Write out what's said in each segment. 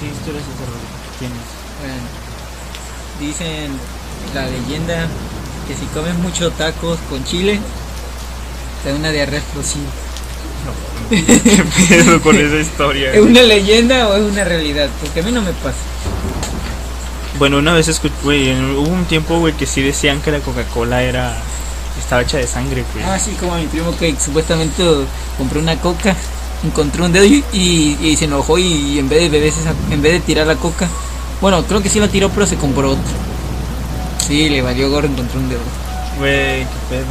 ¿Qué historias de terror tienes? Bueno, dicen la leyenda que si comes muchos tacos con chile, te da una diarrea explosiva. ¿Qué pedo con esa historia? ¿Es una leyenda o es una realidad? Porque a mí no me pasa. Bueno, una vez escuché, güey, hubo un tiempo, güey, que sí decían que la Coca-Cola era. estaba hecha de sangre, güey. Ah, sí, como a mi primo que supuestamente compró una coca, encontró un dedo y, y- y se enojó y, en vez de beberse esa- en vez de tirar la coca, bueno, creo que sí la tiró pero se compró otra. Sí, le valió gorro, encontró un dedo. Güey, qué pedo.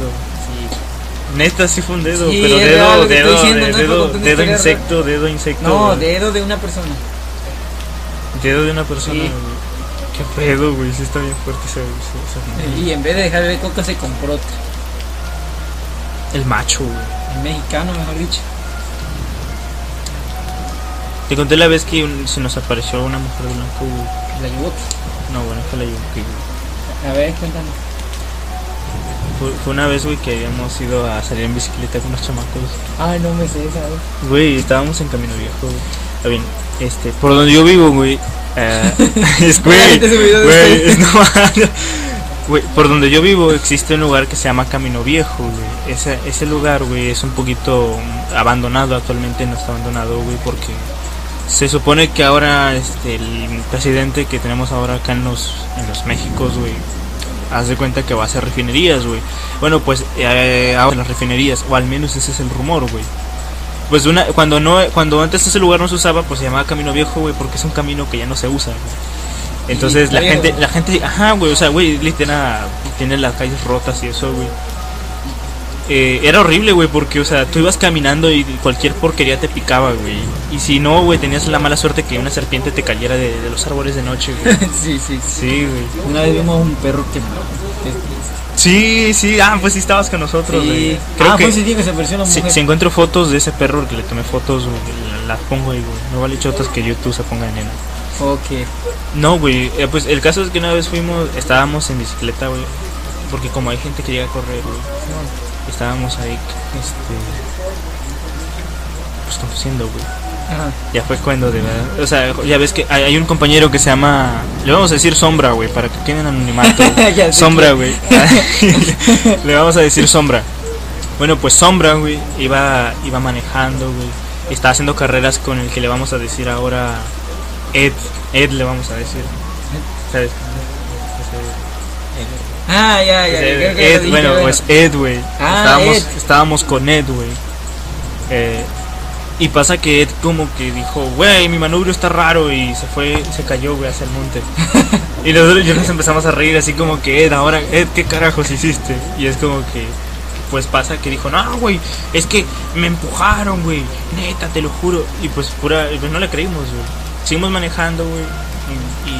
Sí. Neta, sí fue un dedo, Sí, pero dedo, dedo, estoy diciendo, de- no es dedo, dedo insecto, dedo insecto. No, dedo de una persona. Dedo de una persona, Sí. Qué pedo, güey, sí está bien fuerte ese, ese- ese- Y en vez de dejar de beber coca se compró otra. El macho, güey. El mexicano, mejor dicho. Te conté la vez que se nos apareció una mujer de blanco, güey. La llevó. No, bueno, esta la güey. A ver, cuéntanos. Fue, fue una vez, güey, que habíamos ido a salir en bicicleta con unos chamacos. Ay, no me sé esa. güey. Güey, estábamos en Camino Viejo, güey. Está bien, este, por donde yo vivo, güey. eh, es, güey, güey, es normal. Güey, por donde yo vivo existe un lugar que se llama Camino Viejo, güey. Ese, ese lugar, güey, es un poquito abandonado, actualmente no está abandonado, güey, porque se supone que ahora, este, el presidente que tenemos ahora acá en los, en los Méxicos, güey, haz de cuenta que va a hacer refinerías, güey. Bueno, pues eh, ahora las refinerías, o al menos ese es el rumor, güey. Pues una, cuando no, cuando antes ese lugar no se usaba, pues se llamaba Camino Viejo, güey, porque es un camino que ya no se usa, güey. Entonces la gente, la gente, ajá, güey, o sea, güey, literal, tiene las calles rotas y eso, güey. Eh, era horrible, güey, porque, o sea, tú ibas caminando y cualquier porquería te picaba, güey. Y si no, güey, tenías la mala suerte que una serpiente te cayera de, de los árboles de noche, güey. sí, sí, sí. Sí, güey. Una vez vimos un perro que. Sí, sí, ah, pues sí estabas con nosotros, Sí. güey. Creo ah, que pues sí, que se apareció si, si encuentro fotos de ese perro que le tomé fotos, güey, la- las pongo ahí, güey. No vale chotas que YouTube se ponga en nena. Ok. No, güey, eh, pues el caso es que una vez fuimos, estábamos en bicicleta, güey. Porque como hay gente que llega a correr, güey. Estábamos ahí, este. Pues conduciendo, güey. Ajá. Ya fue cuando de verdad. O sea, ya ves que hay, hay un compañero que se llama. Le vamos a decir Sombra, güey, para que queden anonimato. sombra, güey. Le vamos a decir Sombra. Bueno, pues Sombra, güey, iba, iba manejando, güey. Estaba haciendo carreras con el que le vamos a decir ahora Ed. Ed le vamos a decir. ¿Sabes? Ah, ya, ya. Ed, creo que Ed, dijiste, bueno, pues Ed, güey. Ah, estábamos, Ed. estábamos con Ed, güey. Eh, y pasa que Ed como que dijo, güey, mi manubrio está raro y se fue, se cayó, güey, hacia el monte. y nosotros ya nos empezamos a reír así como que Ed, ahora, Ed, ¿qué carajos hiciste? Y es como que, pues pasa que dijo, no, güey, es que me empujaron, güey, neta, te lo juro. Y pues pura, pues no le creímos, güey. Seguimos manejando, güey, y, y.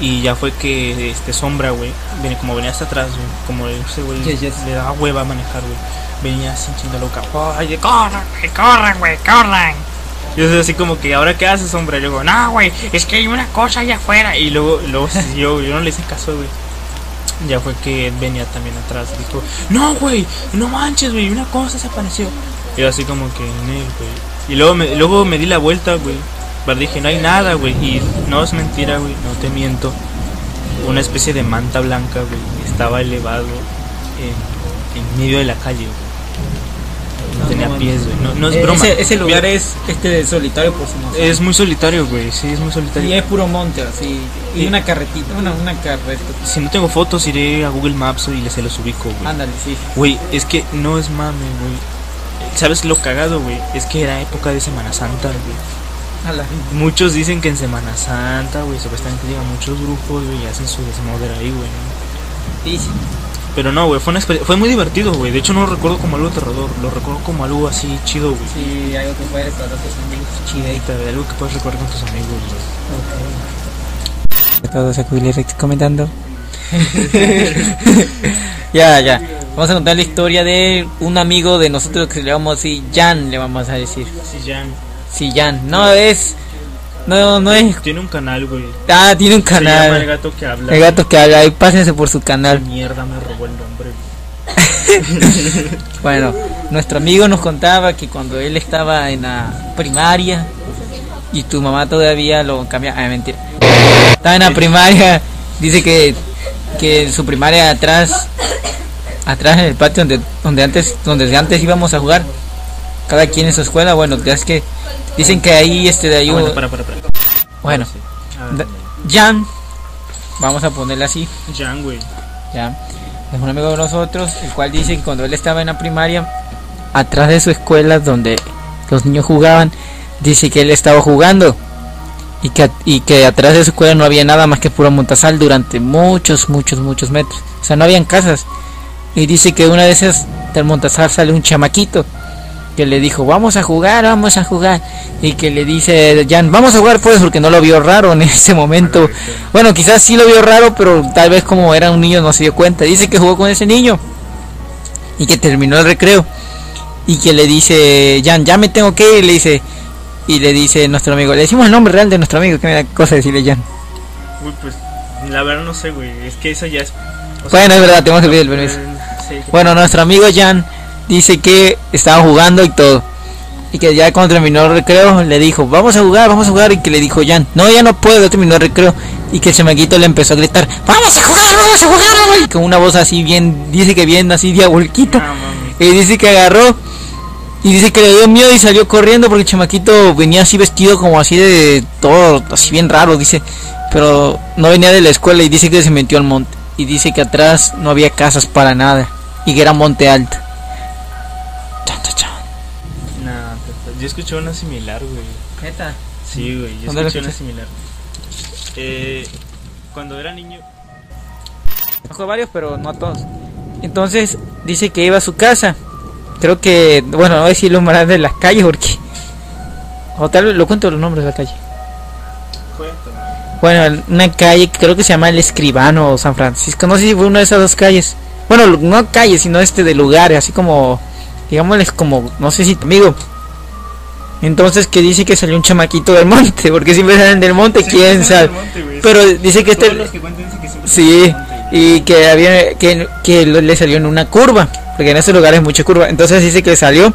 Y ya fue que este sombra, güey, viene como venía hasta atrás, güey, como ese güey sí, sí. le daba hueva a manejar, güey. Venía así chinga loca. Oye, corran, güey, corran, güey, corran. Yo soy así como que, ¿ahora qué haces, sombra? Y luego, no, güey, es que hay una cosa allá afuera. Y luego, luego yo, yo no le hice caso, güey. Ya fue que venía también atrás. Dijo, no, güey, no manches, güey, una cosa se apareció. Y yo así como que, "Nel, güey. Y luego me, luego me di la vuelta, güey. Pero dije, no hay nada, güey. Y no es mentira, güey, no te miento. Una especie de manta blanca, güey, estaba elevado en, en medio de la calle, güey. No, No, tenía no pies, güey. No, no es Eh, broma. Ese, ese lugar es este solitario por su nombre. es muy solitario, güey. Sí, es muy solitario. Y es puro monte, así. Y una carretita, una, una carreta. Si no tengo fotos, iré a Google Maps y les se los ubico, güey. Ándale, sí. Güey, es que no es mame, güey. ¿Sabes lo cagado, güey? Es que era época de Semana Santa, güey. A la Muchos dicen que en Semana Santa, güey, supuestamente llegan muchos grupos, güey, y hacen su desmoder ahí, güey. ¿no? Sí, sí. Pero no, güey, fue, una fue muy divertido, güey. De hecho, no lo recuerdo como algo aterrador, lo recuerdo como algo así chido, güey. Sí, algo que puede recordar a tus amigos. Chideita, güey, algo que puedes recordar con tus amigos, güey. Todos a Rex comentando. ya, ya. Vamos a contar la historia de un amigo de nosotros que le vamos a decir Jan, le vamos a decir. Sí, Jan. Sí, Jan. No es. No, no es. Tiene un canal, güey. Ah, tiene un Se llama El canal. Gato que Habla. El gato que habla. Ahí pásense por su canal. Mierda, me robó el nombre. Bueno, nuestro amigo nos contaba que cuando él estaba en la primaria, y tu mamá todavía lo cambia. Ah, mentira. Estaba en la primaria. Dice que, que en su primaria atrás, atrás en el patio donde, donde antes, donde antes íbamos a jugar, cada quien en su escuela, bueno, es que dicen que ahí este de ahí. Ah, bueno, para, para, para. Bueno, Sí. Jan, vamos a ponerle así, Jan, güey. ya, es un amigo de nosotros, el cual dice que cuando él estaba en la primaria, atrás de su escuela donde los niños jugaban, dice que él estaba jugando y que, y que atrás de su escuela no había nada más que puro montasal durante muchos, muchos, muchos metros. O sea, no habían casas. Y dice que una de esas del montasal sale un chamaquito que le dijo, vamos a jugar, vamos a jugar. Y que le dice, Jan, vamos a jugar pues, porque no lo vio raro en ese momento. Bueno, quizás sí lo vio raro, pero tal vez como era un niño no se dio cuenta. Dice que jugó con ese niño y que terminó el recreo. Y que le dice, Jan, ya me tengo que ir, le dice. Y le dice nuestro amigo, le decimos el nombre real de nuestro amigo, que me da cosa decirle Jan. Uy, pues, la verdad no sé, güey. Es que eso ya es. o Bueno, es verdad, tenemos que pedir el permiso. sí. Bueno, nuestro amigo Jan dice que estaba jugando y todo. Y que ya cuando terminó el recreo le dijo, vamos a jugar, vamos a jugar. Y que le dijo Jan, no, ya no puedo, ya terminó el recreo. Y que el chamaquito le empezó a gritar, vamos a jugar, vamos a jugar. Y con una voz así bien, dice que bien así diaboliquita. Ah. Y dice que agarró y dice que le dio miedo y salió corriendo porque el chamaquito venía así vestido como así de todo, así bien raro, dice. Pero no venía de la escuela y dice que se metió al monte. Y dice que atrás no había casas para nada y que era monte alto. Yo escuché una similar, güey. ¿Neta? Sí, güey, yo ¿Dónde la escuché una similar. Eh, cuando era niño. Conozco a varios, pero no a todos. Entonces dice que iba a su casa. Creo que, bueno, no voy a decir los nombres de las calles porque. O tal vez lo cuento los nombres de la calle. Bueno, una calle que creo que se llama El Escribano o San Francisco. No sé si fue una de esas dos calles. Bueno, no calles, sino este de lugares, así como, digámosles como, no sé si amigo. Entonces que dice que salió un chamaquito del monte, porque siempre salen del monte, quién sabe. Pero dice que este, Todos los que cuentan dicen que siempre sí, y que había, que, que le salió en una curva, porque en ese lugar hay mucha curva. Entonces dice que salió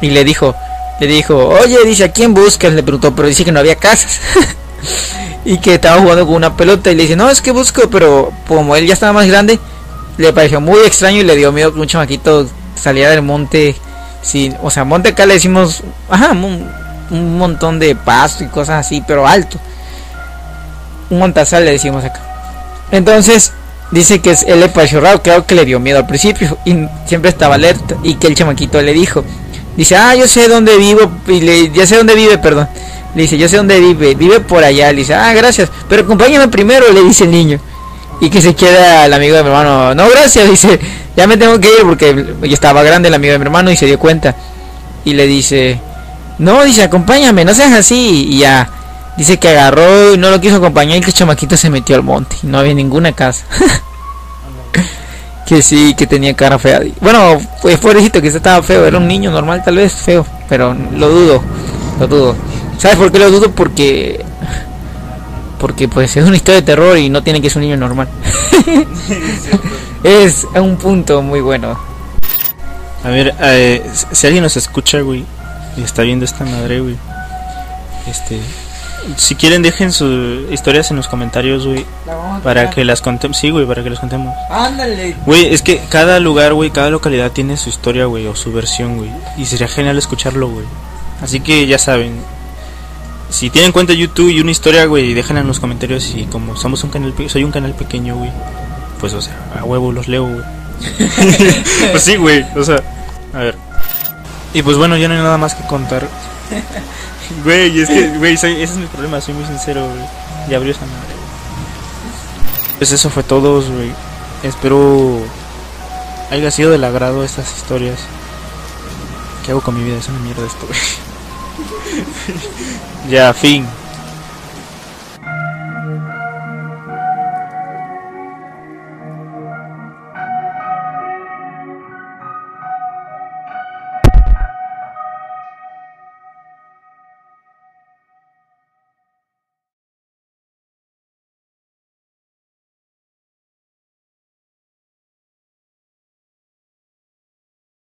y le dijo, le dijo, oye, dice, ¿a quién buscas? Le preguntó, pero dice que no había casas. y que estaba jugando con una pelota y le dice, no, es que busco, pero como él ya estaba más grande, le pareció muy extraño y le dio miedo que un chamaquito saliera del monte sin, o sea, monte acá le decimos, ajá, un, un montón de pasto y cosas así, pero alto. Un montazal le decimos acá. Entonces, dice que es- él le pareció raro, creo que le dio miedo al principio y siempre estaba alerta y que el chamaquito le dijo, dice, ah, yo sé dónde vivo, y le, ya sé dónde vive, perdón. Le dice, yo sé dónde vive, vive por allá. Le dice, ah, gracias, pero acompáñame primero, le dice el niño. Y que se queda el amigo de mi hermano, no, gracias, dice, ya me tengo que ir porque estaba grande el amigo de mi hermano y se dio cuenta. Y le dice, no, dice, acompáñame, no seas así. Y ya, dice que agarró y no lo quiso acompañar y que el chamaquito se metió al monte. Y no había ninguna casa. que sí, que tenía cara fea. Bueno, pues pobrecito que estaba feo, era un niño normal tal vez, feo, pero lo dudo, lo dudo. ¿Sabes por qué lo dudo? Porque porque pues es una historia de terror y no tiene que ser un niño normal. es un punto muy bueno. A ver, eh, si alguien nos escucha, güey, y está viendo esta madre, güey, este, si quieren dejen sus historias en los comentarios, güey, para que las contemos, sí, güey, para que las contemos. Ándale. Güey, es que cada lugar, güey, cada localidad tiene su historia, güey, o su versión, güey, y sería genial escucharlo, güey. Así que ya saben, si tienen cuenta de YouTube y una historia, güey, déjenla en los comentarios y como somos un canal, soy un canal pequeño, güey, pues, o sea, a huevo los leo, güey. pues sí, güey, o sea, a ver. Y pues bueno, ya no hay nada más que contar. Güey, es que, güey, ese es mi problema, soy muy sincero, güey. Ya abrió esa madre. Pues eso fue todo, güey. Espero haya sido del agrado estas historias. ¿Qué hago con mi vida? Es una mierda esto, güey. ya, fin.